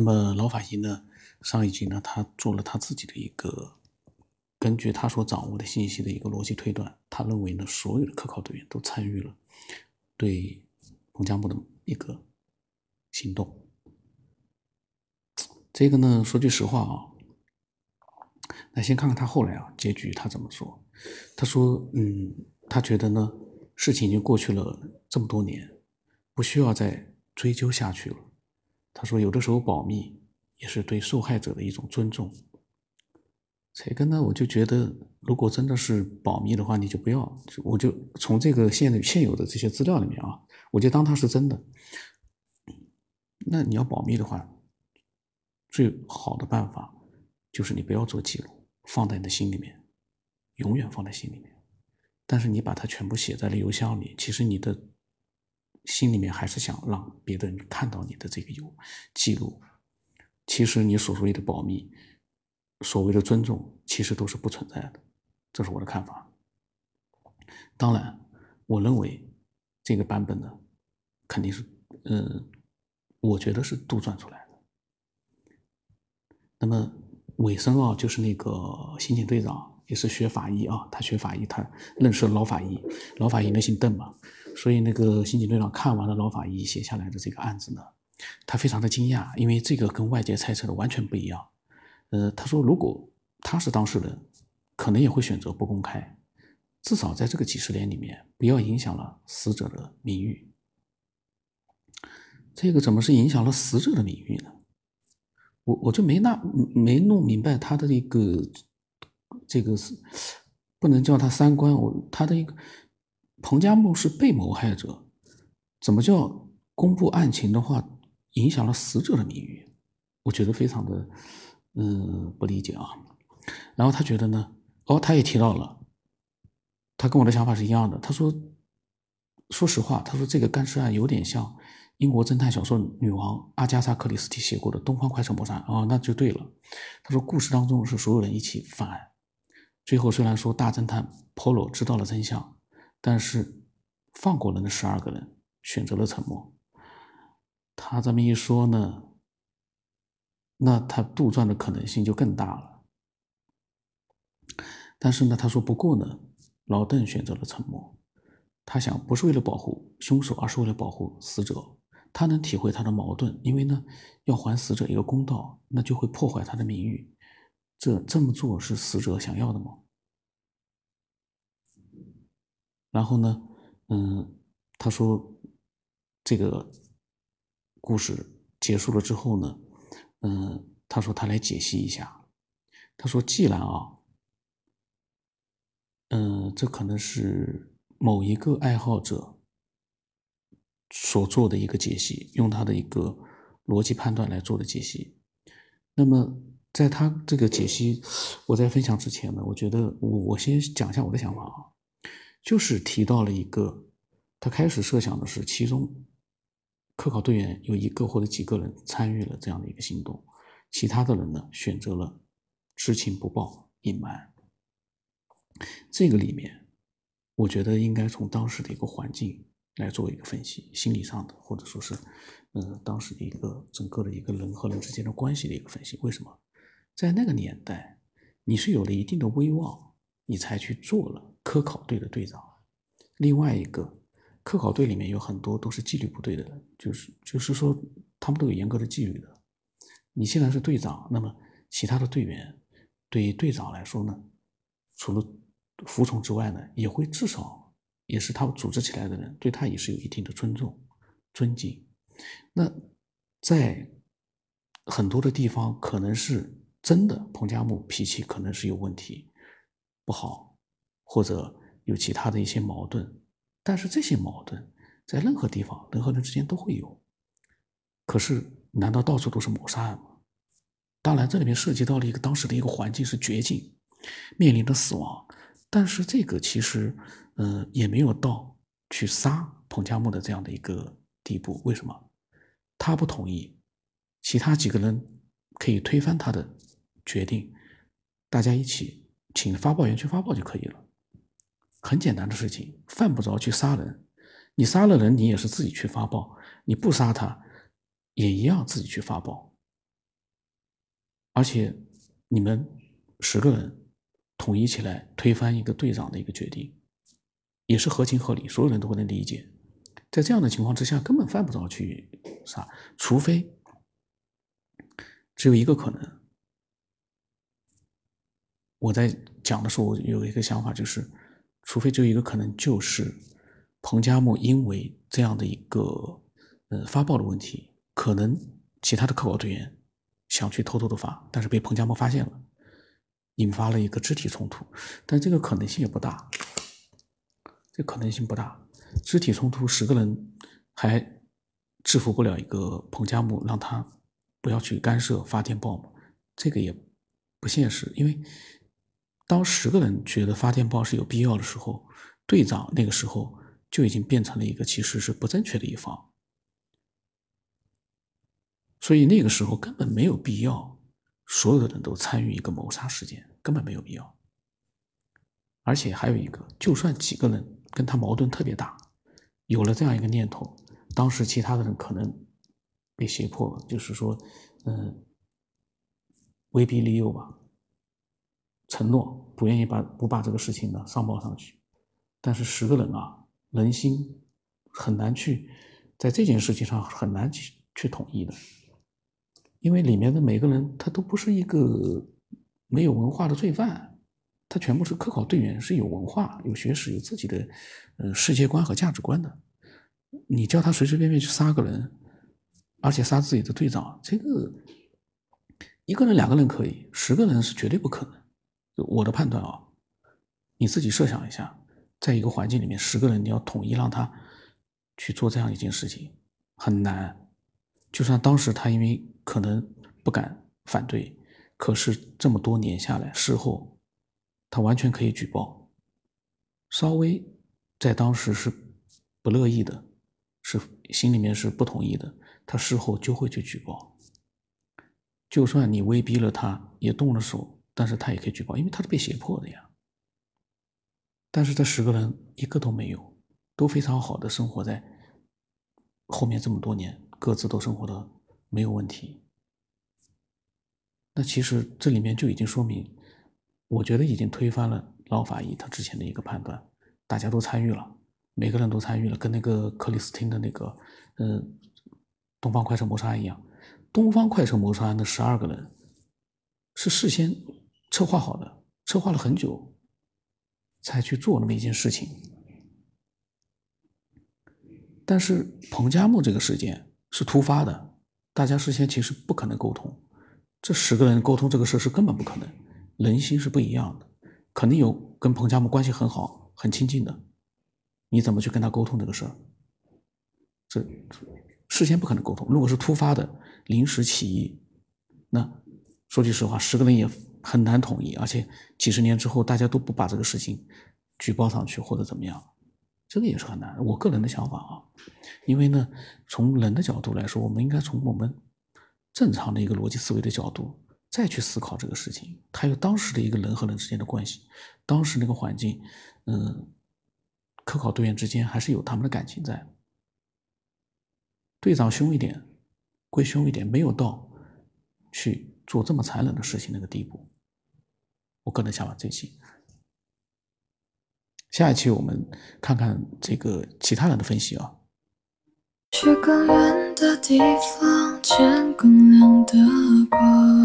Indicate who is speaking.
Speaker 1: 那么老法医呢，上一集呢，他做了他自己的一个根据他所掌握的信息的一个逻辑推断，他认为呢，所有的科考队员都参与了对彭加木的一个行动。这个呢，说句实话啊，那先看看他后来啊结局他怎么说。他说，嗯，他觉得呢，事情已经过去了这么多年，不需要再追究下去了。他说，有的时候保密也是对受害者的一种尊重。这个呢，我就觉得，如果真的是保密的话，你就不要，我就从这个现现有的这些资料里面啊，我就当它是真的。那你要保密的话，最好的办法就是你不要做记录，放在你的心里面，永远放在心里面。但是你把它全部写在了邮箱里，其实你的心里面还是想让别的人看到你的这个有记录。其实你所谓的保密。所谓的尊重，其实都是不存在的，这是我的看法。当然，我认为这个版本呢，肯定是，嗯，我觉得是杜撰出来的。那么尾声啊，就是那个刑警队长也是学法医啊，他学法医，他认识老法医，老法医呢姓邓嘛，所以那个刑警队长看完了老法医写下来的这个案子呢，他非常的惊讶，因为这个跟外界猜测的完全不一样。呃，他说，如果他是当事人，可能也会选择不公开，至少在这个几十年里面，不要影响了死者的名誉。这个怎么是影响了死者的名誉呢？我我就没那没弄明白他的一个这个是不能叫他三观，我他的一个彭加木是被谋害者，怎么叫公布案情的话影响了死者的名誉？我觉得非常的。嗯，不理解啊。然后他觉得呢，哦，他也提到了，他跟我的想法是一样的。他说，说实话，他说这个干尸案有点像英国侦探小说女王阿加莎·克里斯蒂写过的《东方快车谋杀案》哦，那就对了。他说，故事当中是所有人一起犯案，最后虽然说大侦探 Polo 知道了真相，但是放过了那十二个人，选择了沉默。他这么一说呢。那他杜撰的可能性就更大了。但是呢，他说不过呢，老邓选择了沉默。他想，不是为了保护凶手，而是为了保护死者。他能体会他的矛盾，因为呢，要还死者一个公道，那就会破坏他的名誉。这这么做是死者想要的吗？然后呢，嗯，他说，这个故事结束了之后呢？嗯，他说他来解析一下。他说，既然啊，嗯，这可能是某一个爱好者所做的一个解析，用他的一个逻辑判断来做的解析。那么，在他这个解析我在分享之前呢，我觉得我我先讲一下我的想法啊，就是提到了一个，他开始设想的是其中。科考队员有一个或者几个人参与了这样的一个行动，其他的人呢选择了知情不报、隐瞒。这个里面，我觉得应该从当时的一个环境来做一个分析，心理上的或者说是，呃，当时的一个整个的一个人和人之间的关系的一个分析。为什么？在那个年代，你是有了一定的威望，你才去做了科考队的队长。另外一个。科考队里面有很多都是纪律部队的人，就是就是说他们都有严格的纪律的。你现在是队长，那么其他的队员对于队长来说呢，除了服从之外呢，也会至少也是他们组织起来的人，对他也是有一定的尊重、尊敬。那在很多的地方，可能是真的彭加木脾气可能是有问题，不好，或者有其他的一些矛盾。但是这些矛盾在任何地方人和人之间都会有，可是难道到处都是谋杀案吗？当然，这里面涉及到了一个当时的一个环境是绝境，面临着死亡。但是这个其实，嗯，也没有到去杀彭加木的这样的一个地步。为什么？他不同意，其他几个人可以推翻他的决定，大家一起请发报员去发报就可以了。很简单的事情，犯不着去杀人。你杀了人，你也是自己去发报；你不杀他，也一样自己去发报。而且你们十个人统一起来推翻一个队长的一个决定，也是合情合理，所有人都能理解。在这样的情况之下，根本犯不着去杀，除非只有一个可能。我在讲的时候，我有一个想法，就是，除非只有一个可能，就是彭加木因为这样的一个呃发报的问题，可能其他的科考队员想去偷偷的发，但是被彭加木发现了，引发了一个肢体冲突，但这个可能性也不大，这可能性不大，肢体冲突十个人还制服不了一个彭加木，让他不要去干涉发电报嘛，这个也不现实，因为。当十个人觉得发电报是有必要的时候，队长那个时候就已经变成了一个其实是不正确的一方，所以那个时候根本没有必要所有的人都参与一个谋杀事件，根本没有必要。而且还有一个，就算几个人跟他矛盾特别大，有了这样一个念头，当时其他的人可能被胁迫，就是说，嗯，威逼利诱吧。承诺不愿意把不把这个事情呢上报上去，但是十个人啊，人心很难去在这件事情上很难去去统一的，因为里面的每个人他都不是一个没有文化的罪犯，他全部是科考队员，是有文化、有学识、有自己的呃世界观和价值观的。你叫他随随便便去杀个人，而且杀自己的队长，这个一个人、两个人可以，十个人是绝对不可能。我的判断啊，你自己设想一下，在一个环境里面，十个人你要统一让他去做这样一件事情，很难。就算当时他因为可能不敢反对，可是这么多年下来，事后他完全可以举报。稍微在当时是不乐意的，是心里面是不同意的，他事后就会去举报。就算你威逼了他，也动了手。但是他也可以举报，因为他是被胁迫的呀。但是这十个人一个都没有，都非常好的生活在后面这么多年，各自都生活的没有问题。那其实这里面就已经说明，我觉得已经推翻了老法医他之前的一个判断。大家都参与了，每个人都参与了，跟那个克里斯汀的那个嗯东方快车谋杀案一样，东方快车谋杀案的十二个人是事先。策划好的，策划了很久，才去做那么一件事情。但是彭加木这个事件是突发的，大家事先其实不可能沟通，这十个人沟通这个事是根本不可能，人心是不一样的，肯定有跟彭加木关系很好、很亲近的，你怎么去跟他沟通这个事儿？这事先不可能沟通。如果是突发的、临时起意，那说句实话，十个人也。很难统一，而且几十年之后，大家都不把这个事情举报上去或者怎么样，这个也是很难。我个人的想法啊，因为呢，从人的角度来说，我们应该从我们正常的一个逻辑思维的角度再去思考这个事情。还有当时的一个人和人之间的关系，当时那个环境，嗯，科考队员之间还是有他们的感情在。队长凶一点，归凶一点，没有到去做这么残忍的事情那个地步。我个人想法这期，下一期我们看看这个其他人的分析啊。去更远的地方，见更亮的光。